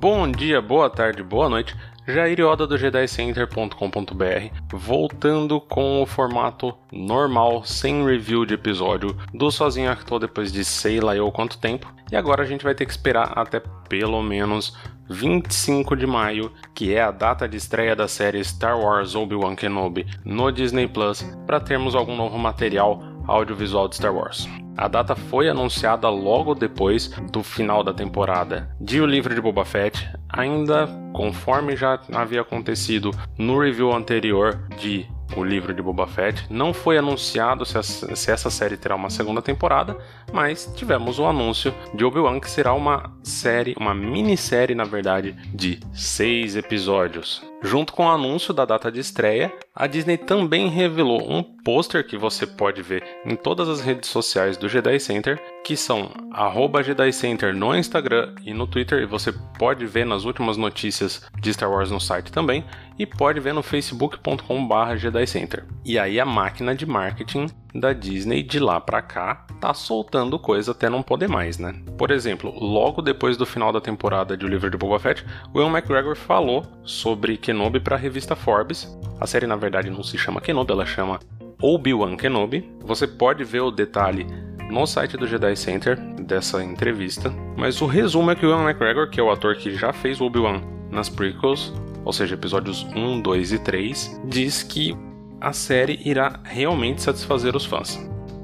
Bom dia, boa tarde, boa noite. Jair Oda do JediCenter.com.br, voltando com o formato normal, sem review de episódio, do Sozinho Actor depois de sei lá eu quanto tempo. E agora a gente vai ter que esperar até pelo menos 25 de maio, que é a data de estreia da série Star Wars Obi-Wan Kenobi no Disney Plus, para termos algum novo material audiovisual de Star Wars. A data foi anunciada logo depois do final da temporada de O Livro de Boba Fett, ainda conforme já havia acontecido no review anterior de o livro de Boba Fett. Não foi anunciado se, essa série terá uma segunda temporada, mas tivemos o anúncio de Obi-Wan que será uma série, uma minissérie, na verdade, de seis episódios. Junto com o anúncio da data de estreia, a Disney também revelou um pôster que você pode ver em todas as redes sociais do Jedi Center, que são Jedi Center no Instagram e no Twitter, e você pode ver nas últimas notícias de Star Wars no site também, e pode ver no facebook.com.br Jedi Center. E aí a máquina de marketing da Disney de lá para cá tá soltando coisa até não poder mais, né? Por exemplo, logo depois do final da temporada de O Livro de Boba Fett, Will McGregor falou sobre Kenobi para a revista Forbes. A série na verdade não se chama Kenobi, ela chama Obi-Wan Kenobi. Você pode ver o detalhe no site do Jedi Center dessa entrevista, mas o resumo é que o Will McGregor, que é o ator que já fez Obi-Wan nas prequels, ou seja, episódios 1, 2 e 3, diz que a série irá realmente satisfazer os fãs.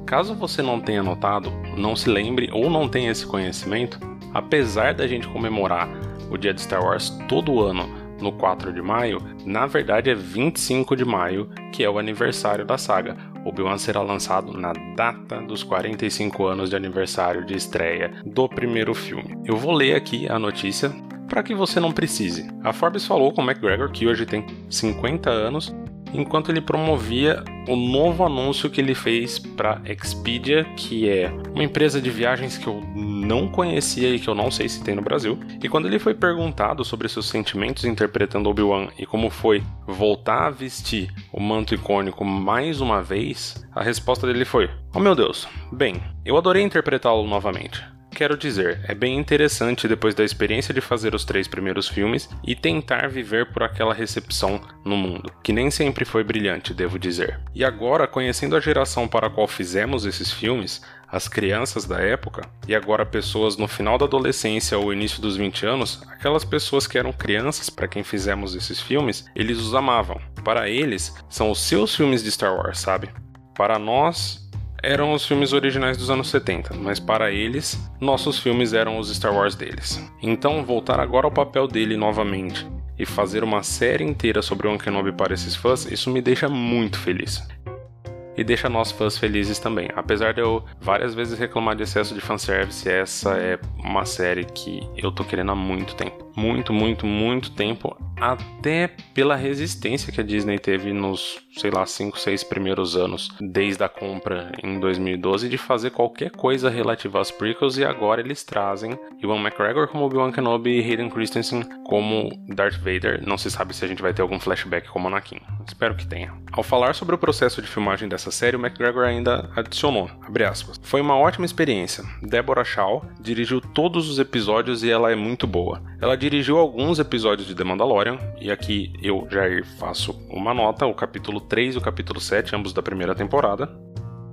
Caso você não tenha notado, não se lembre ou não tenha esse conhecimento, apesar da gente comemorar o dia de Star Wars todo ano no 4 de maio, na verdade é 25 de maio, que é o aniversário da saga. Obi-Wan será lançado na data dos 45 anos de aniversário de estreia do primeiro filme. Eu vou ler aqui a notícia para que você não precise. A Forbes falou com McGregor, que hoje tem 50 anos, enquanto ele promovia o novo anúncio que ele fez para Expedia, que é uma empresa de viagens que eu não conhecia e que eu não sei se tem no Brasil. E quando ele foi perguntado sobre seus sentimentos interpretando Obi-Wan e como foi voltar a vestir o manto icônico mais uma vez, a resposta dele foi: Oh meu Deus, bem, eu adorei interpretá-lo novamente. Quero dizer, é bem interessante depois da experiência de fazer os três primeiros filmes e tentar viver por aquela recepção no mundo, que nem sempre foi brilhante, devo dizer. E agora, conhecendo a geração para a qual fizemos esses filmes, as crianças da época, e agora pessoas no final da adolescência ou início dos 20 anos, aquelas pessoas que eram crianças para quem fizemos esses filmes, eles os amavam. Para eles, são os seus filmes de Star Wars, sabe? Para nós, eram os filmes originais dos anos 70, mas para eles, nossos filmes eram os Star Wars deles. Então, voltar agora ao papel dele novamente e fazer uma série inteira sobre o Kenobi para esses fãs, isso me deixa muito feliz. E deixa nós fãs felizes também. Apesar de eu várias vezes reclamar de excesso de fanservice, essa é uma série que eu tô querendo há muito tempo. Muito, muito, muito tempo até pela resistência que a Disney teve nos, sei lá, 5, 6 primeiros anos, desde a compra em 2012, de fazer qualquer coisa relativa às prequels, e agora eles trazem Iwan McGregor como Obi-Wan Kenobi e Hayden Christensen como Darth Vader. Não se sabe se a gente vai ter algum flashback como Anakin. Espero que tenha. Ao falar sobre o processo de filmagem dessa série, o McGregor ainda adicionou, aspas, Foi uma ótima experiência. Deborah Shaw dirigiu todos os episódios e ela é muito boa. Ela dirigiu alguns episódios de The Mandalorian, e aqui eu, Jair, faço uma nota, o capítulo 3 e o capítulo 7, ambos da primeira temporada.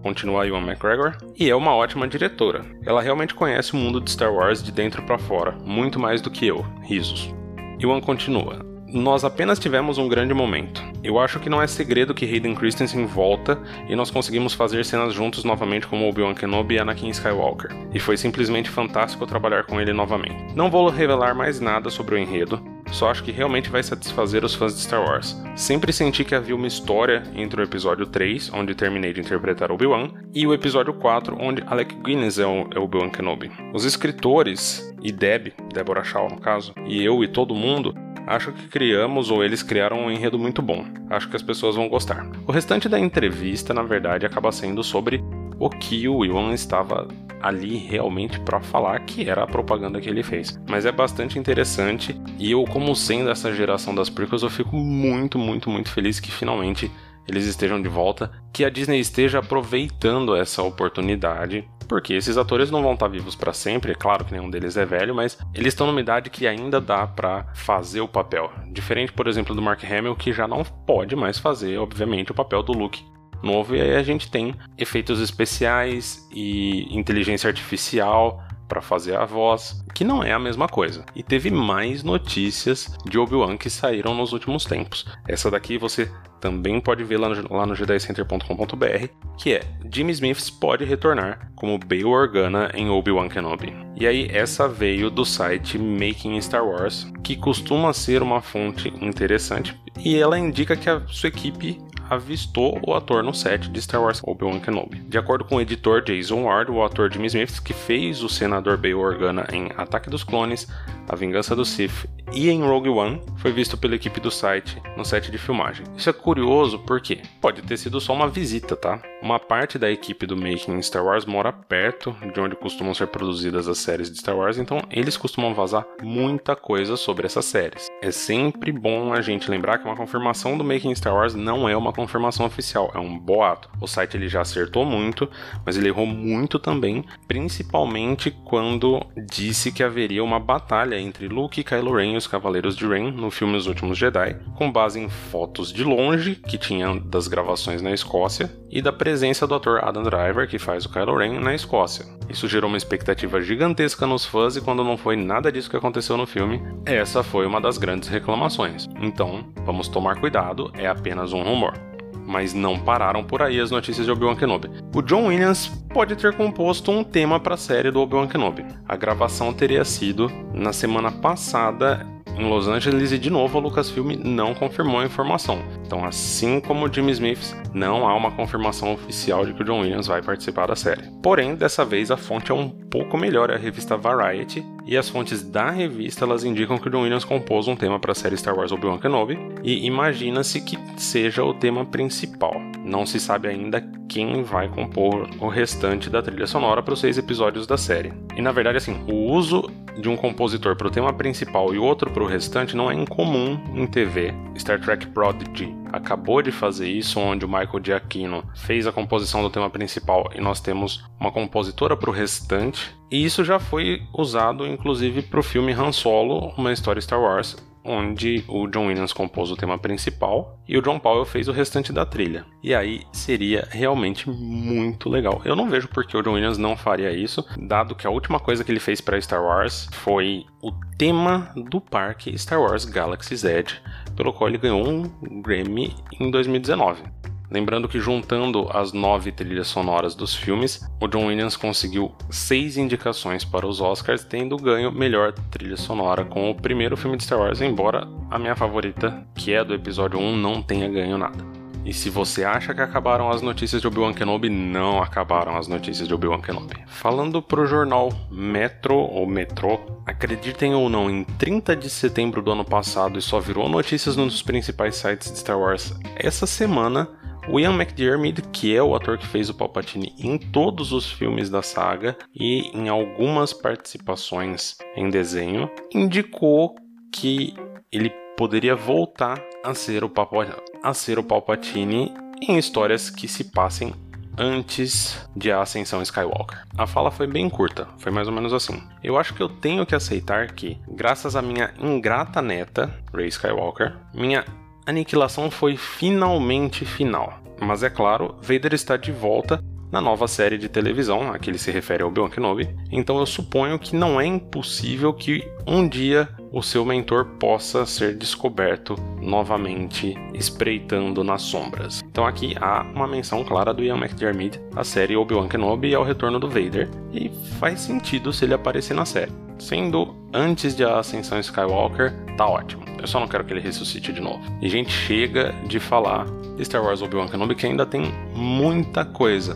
Continua Ewan McGregor, e é uma ótima diretora. Ela realmente conhece o mundo de Star Wars de dentro para fora, muito mais do que eu. Risos. Ewan continua nós apenas tivemos um grande momento. Eu acho que não é segredo que Hayden Christensen volta e nós conseguimos fazer cenas juntos novamente como Obi-Wan Kenobi e Anakin Skywalker. E foi simplesmente fantástico trabalhar com ele novamente. Não vou revelar mais nada sobre o enredo, só acho que realmente vai satisfazer os fãs de Star Wars. Sempre senti que havia uma história entre o episódio 3, onde terminei de interpretar Obi-Wan, e o episódio 4, onde Alec Guinness é o, é Obi-Wan Kenobi. Os escritores e Deb, Deborah Shaw no caso, e eu e todo mundo, acho que criamos ou eles criaram um enredo muito bom. Acho que as pessoas vão gostar. O restante da entrevista, na verdade, acaba sendo sobre o que o Ewan estava ali realmente para falar que era a propaganda que ele fez. Mas é bastante interessante e eu, como sendo essa geração das prequels, eu fico muito, muito, muito feliz que finalmente eles estejam de volta, que a Disney esteja aproveitando essa oportunidade, porque esses atores não vão estar vivos para sempre, é claro que nenhum deles é velho, mas eles estão numa idade que ainda dá para fazer o papel. Diferente, por exemplo, do Mark Hamill, que já não pode mais fazer, obviamente, o papel do Luke novo, e aí a gente tem efeitos especiais e inteligência artificial para fazer a voz, que não é a mesma coisa. E teve mais notícias de Obi-Wan que saíram nos últimos tempos. Essa daqui você também pode ver lá no, lá no jedicenter.com.br, que é Jimmy Smith pode retornar como Bail Organa em Obi-Wan Kenobi. E aí essa veio do site Making Star Wars, que costuma ser uma fonte interessante e ela indica que a sua equipe avistou o ator no set de Star Wars Obi-Wan Kenobi. De acordo com o editor Jason Ward, o ator Jimmy Smith, que fez o senador Bail Organa em Ataque dos Clones, A Vingança do Sith e em Rogue One, foi visto pela equipe do site no set de filmagem. Isso é curioso porque pode ter sido só uma visita, tá? Uma parte da equipe do Making Star Wars mora perto de onde costumam ser produzidas as séries de Star Wars, então eles costumam vazar muita coisa sobre essas séries. É sempre bom a gente lembrar que uma confirmação do Making Star Wars não é uma confirmação oficial, é um boato. O site ele já acertou muito, mas ele errou muito também, principalmente quando disse que haveria uma batalha entre Luke e Kylo Ren e os Cavaleiros de Ren no filme Os Últimos Jedi, com base em fotos de longe que tinham das gravações na Escócia e da presença do ator Adam Driver, que faz o Kylo Ren, na Escócia. Isso gerou uma expectativa gigantesca nos fãs e quando não foi nada disso que aconteceu no filme, essa foi uma das grandes reclamações. Então, vamos tomar cuidado, é apenas um rumor mas não pararam por aí as notícias de Obi-Wan Kenobi. O John Williams pode ter composto um tema para a série do Obi-Wan Kenobi. A gravação teria sido na semana passada em Los Angeles e de novo a Lucasfilm não confirmou a informação. Então, assim como o Jimmy Smith, não há uma confirmação oficial de que o John Williams vai participar da série. Porém, dessa vez a fonte é um pouco melhor, é a revista Variety, e as fontes da revista elas indicam que o John Williams compôs um tema para a série Star Wars Obi-Wan Kenobi e imagina-se que seja o tema principal. Não se sabe ainda quem vai compor o restante da trilha sonora para os seis episódios da série. E na verdade, assim, o uso de um compositor para o tema principal e outro para o restante não é incomum em TV. Star Trek Prodigy acabou de fazer isso, onde o Michael Giacchino fez a composição do tema principal e nós temos uma compositora para o restante. E isso já foi usado, inclusive, para o filme Han Solo, uma história Star Wars, onde o John Williams compôs o tema principal e o John Powell fez o restante da trilha. E aí seria realmente muito legal. Eu não vejo por que o John Williams não faria isso, dado que a última coisa que ele fez para Star Wars foi o tema do parque Star Wars Galaxy's Edge, pelo qual ele ganhou um Grammy em 2019. Lembrando que juntando as nove trilhas sonoras dos filmes, o John Williams conseguiu seis indicações para os Oscars, tendo ganho melhor trilha sonora com o primeiro filme de Star Wars, embora a minha favorita, que é do episódio 1, não tenha ganho nada. E se você acha que acabaram as notícias de Obi-Wan Kenobi, não acabaram as notícias de Obi-Wan Kenobi. Falando pro jornal Metro ou Metro, acreditem ou não, em 30 de setembro do ano passado e só virou notícias nos principais sites de Star Wars essa semana, o Ian McDiarmid, que é o ator que fez o Palpatine em todos os filmes da saga e em algumas participações em desenho, indicou que ele poderia voltar a ser o, a ser o Palpatine em histórias que se passem antes de a ascensão Skywalker. A fala foi bem curta, foi mais ou menos assim. Eu acho que eu tenho que aceitar que, graças à minha ingrata neta, Rey Skywalker, minha aniquilação foi finalmente final. Mas é claro, Vader está de volta na nova série de televisão, a que ele se refere ao Obi-Wan Kenobi, então eu suponho que não é impossível que um dia o seu mentor possa ser descoberto novamente espreitando nas sombras. Então aqui há uma menção clara do Ian McDiarmid à série Obi-Wan Kenobi e ao retorno do Vader, e faz sentido se ele aparecer na série. Sendo antes de a ascensão Skywalker, tá ótimo. Eu só não quero que ele ressuscite de novo. E gente chega de falar de Star Wars Obi-Wan Kenobi que ainda tem muita coisa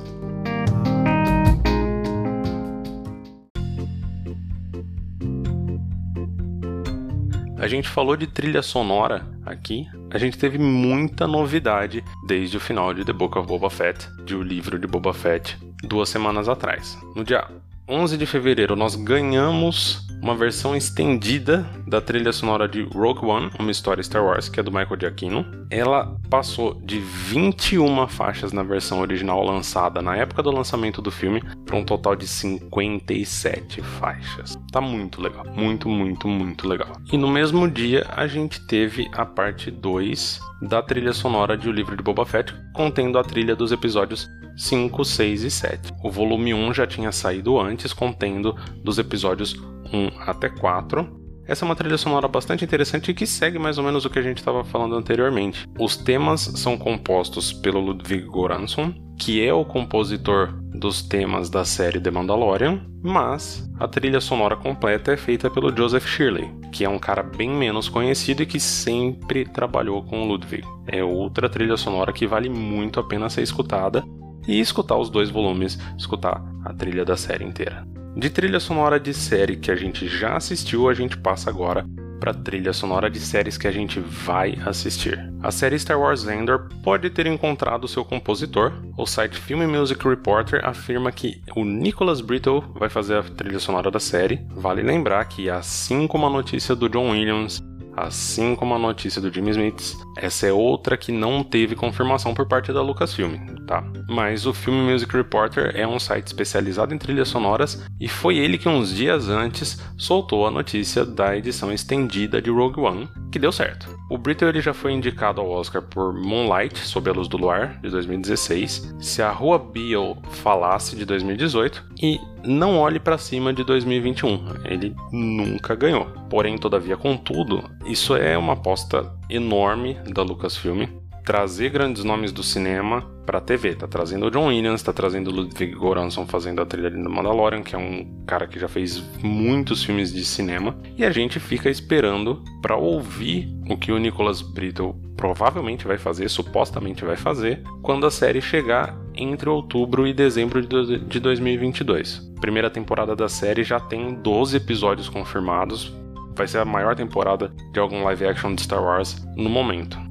A gente falou de trilha sonora aqui, a gente teve muita novidade desde o final de The Book of Boba Fett, de O Livro de Boba Fett, duas semanas atrás. No dia 11 de fevereiro, nós ganhamos uma versão estendida da trilha sonora de Rogue One, uma história Star Wars, que é do Michael Giacchino. Ela passou de 21 faixas na versão original lançada na época do lançamento do filme para um total de 57 faixas. Tá muito legal, muito, muito, muito legal. E no mesmo dia a gente teve a parte 2 da trilha sonora de O Livro de Boba Fett, contendo a trilha dos episódios 5, 6 e 7. O volume 1 já tinha saído antes, contendo dos episódios 1 até 4. Essa é uma trilha sonora bastante interessante e que segue mais ou menos o que a gente estava falando anteriormente. Os temas são compostos pelo Ludwig Göransson, que é o compositor dos temas da série The Mandalorian, mas a trilha sonora completa é feita pelo Joseph Shirley, que é um cara bem menos conhecido e que sempre trabalhou com o Ludwig. É outra trilha sonora que vale muito a pena ser escutada e escutar os dois volumes, escutar a trilha da série inteira. De trilha sonora de série que a gente já assistiu, a gente passa agora para trilha sonora de séries que a gente vai assistir. A série Star Wars Endor pode ter encontrado seu compositor. O site Film Music Reporter afirma que o Nicholas Brittle vai fazer a trilha sonora da série. Vale lembrar que, assim como a notícia do John Williams Assim como a notícia do Jimmy Smith, essa é outra que não teve confirmação por parte da Lucasfilm, tá? Mas o Film Music Reporter é um site especializado em trilhas sonoras e foi ele que uns dias antes soltou a notícia da edição estendida de Rogue One, que deu certo. O Brittle ele já foi indicado ao Oscar por Moonlight, Sob a Luz do Luar, de 2016, Se a Rua Beale Falasse, de 2018, e Não Olhe para Cima, de 2021. Ele nunca ganhou. Porém, todavia, contudo, isso é uma aposta enorme da Lucasfilm trazer grandes nomes do cinema para a TV. Tá trazendo o John Williams, tá trazendo o Ludwig Göransson fazendo a trilha do Mandalorian, que é um cara que já fez muitos filmes de cinema, e a gente fica esperando para ouvir o que o Nicholas Brittle provavelmente vai fazer, supostamente vai fazer, quando a série chegar entre outubro e dezembro de 2022. primeira temporada da série já tem 12 episódios confirmados. Vai ser a maior temporada de algum live action de Star Wars no momento.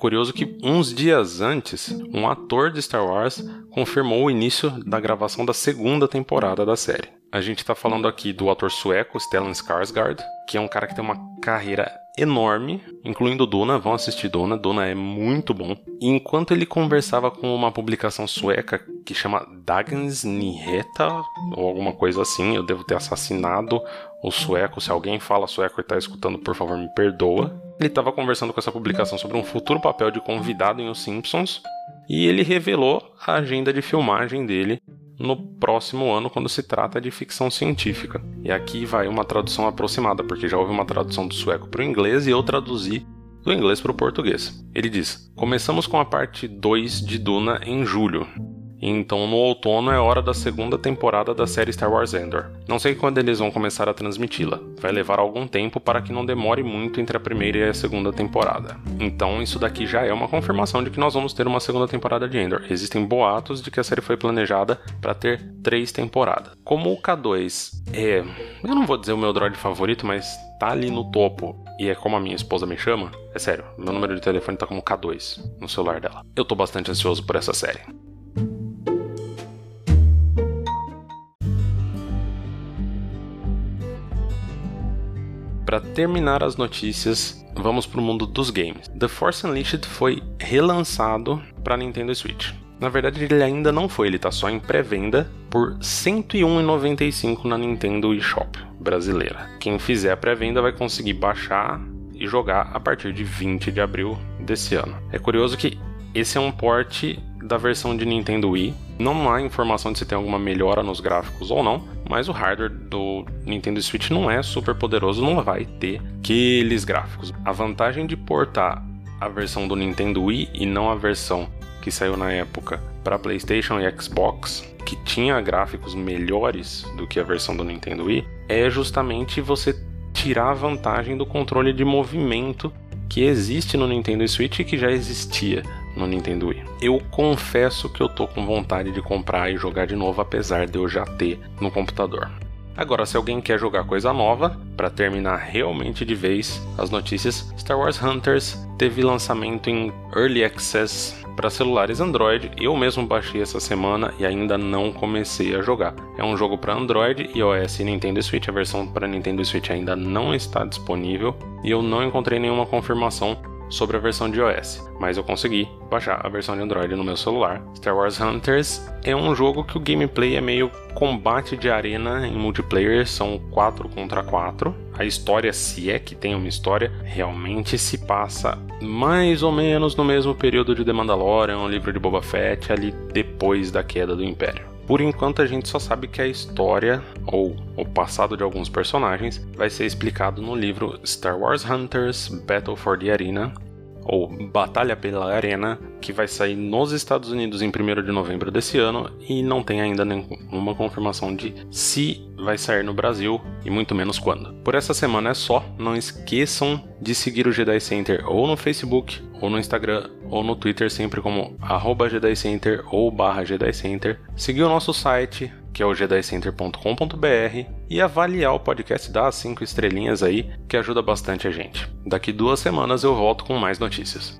curioso que uns dias antes, um ator de Star Wars confirmou o início da gravação da segunda temporada da série. A gente está falando aqui do ator sueco Stellan Skarsgård, que é um cara que tem uma carreira enorme, incluindo Duna. Vão assistir Duna, Duna é muito bom. E enquanto ele conversava com uma publicação sueca que chama Dagens Nyheter, ou alguma coisa assim, eu devo ter assassinado o sueco. Se alguém fala sueco e está escutando, por favor, me perdoa. Ele estava conversando com essa publicação sobre um futuro papel de convidado em Os Simpsons e ele revelou a agenda de filmagem dele no próximo ano quando se trata de ficção científica. E aqui vai uma tradução aproximada, porque já houve uma tradução do sueco para o inglês e eu traduzi do inglês para o português. Ele diz: Começamos com a parte 2 de Duna em julho. Então, no outono é hora da segunda temporada da série Star Wars Endor. Não sei quando eles vão começar a transmiti-la. Vai levar algum tempo para que não demore muito entre a primeira e a segunda temporada. Então, isso daqui já é uma confirmação de que nós vamos ter uma segunda temporada de Endor. Existem boatos de que a série foi planejada para ter três temporadas. Como o K2 é, eu não vou dizer o meu droid favorito, mas tá ali no topo e é como a minha esposa me chama, é sério, meu número de telefone tá como K2 no celular dela. Eu tô bastante ansioso por essa série. Para terminar as notícias, vamos para o mundo dos games. The Force Unleashed foi relançado para Nintendo Switch. Na verdade, ele ainda não foi, ele está só em pré-venda por R$ 101,95 na Nintendo eShop brasileira. Quem fizer a pré-venda vai conseguir baixar e jogar a partir de 20 de abril desse ano. É curioso que esse é um port da versão de Nintendo Wii. Não há informação de se tem alguma melhora nos gráficos ou não, mas o hardware do Nintendo Switch não é super poderoso, não vai ter aqueles gráficos. A vantagem de portar a versão do Nintendo Wii e não a versão que saiu na época para PlayStation e Xbox, que tinha gráficos melhores do que a versão do Nintendo Wii, é justamente você tirar a vantagem do controle de movimento que existe no Nintendo Switch e que já existia no Nintendo Wii. Eu confesso que eu tô com vontade de comprar e jogar de novo, apesar de eu já ter no computador. Agora, se alguém quer jogar coisa nova, para terminar realmente de vez as notícias, Star Wars Hunters teve lançamento em Early Access para celulares Android. Eu mesmo baixei essa semana e ainda não comecei a jogar. É um jogo para Android, iOS e Nintendo Switch. A versão para Nintendo Switch ainda não está disponível e eu não encontrei nenhuma confirmação sobre a versão de iOS, mas eu consegui baixar a versão de Android no meu celular. Star Wars Hunters é um jogo que o gameplay é meio combate de arena em multiplayer, são 4 contra 4. A história, se é que tem uma história, realmente se passa mais ou menos no mesmo período de The Mandalorian, o livro de Boba Fett, ali depois da queda do Império. Por enquanto a gente só sabe que a história ou o passado de alguns personagens vai ser explicado no livro Star Wars Hunters Battle for the Arena, ou Batalha pela Arena, que vai sair nos Estados Unidos em 1 de novembro desse ano e não tem ainda nenhuma confirmação de se vai sair no Brasil e muito menos quando. Por essa semana é só, não esqueçam de seguir o Jedi Center ou no Facebook, ou no Instagram, ou no Twitter, sempre como arroba Jedi Center ou barra Jedi Center. Seguir o nosso site, que é o jedicenter.com.br, e avaliar o podcast, dar 5 estrelinhas aí, que ajuda bastante a gente. Daqui duas semanas eu volto com mais notícias.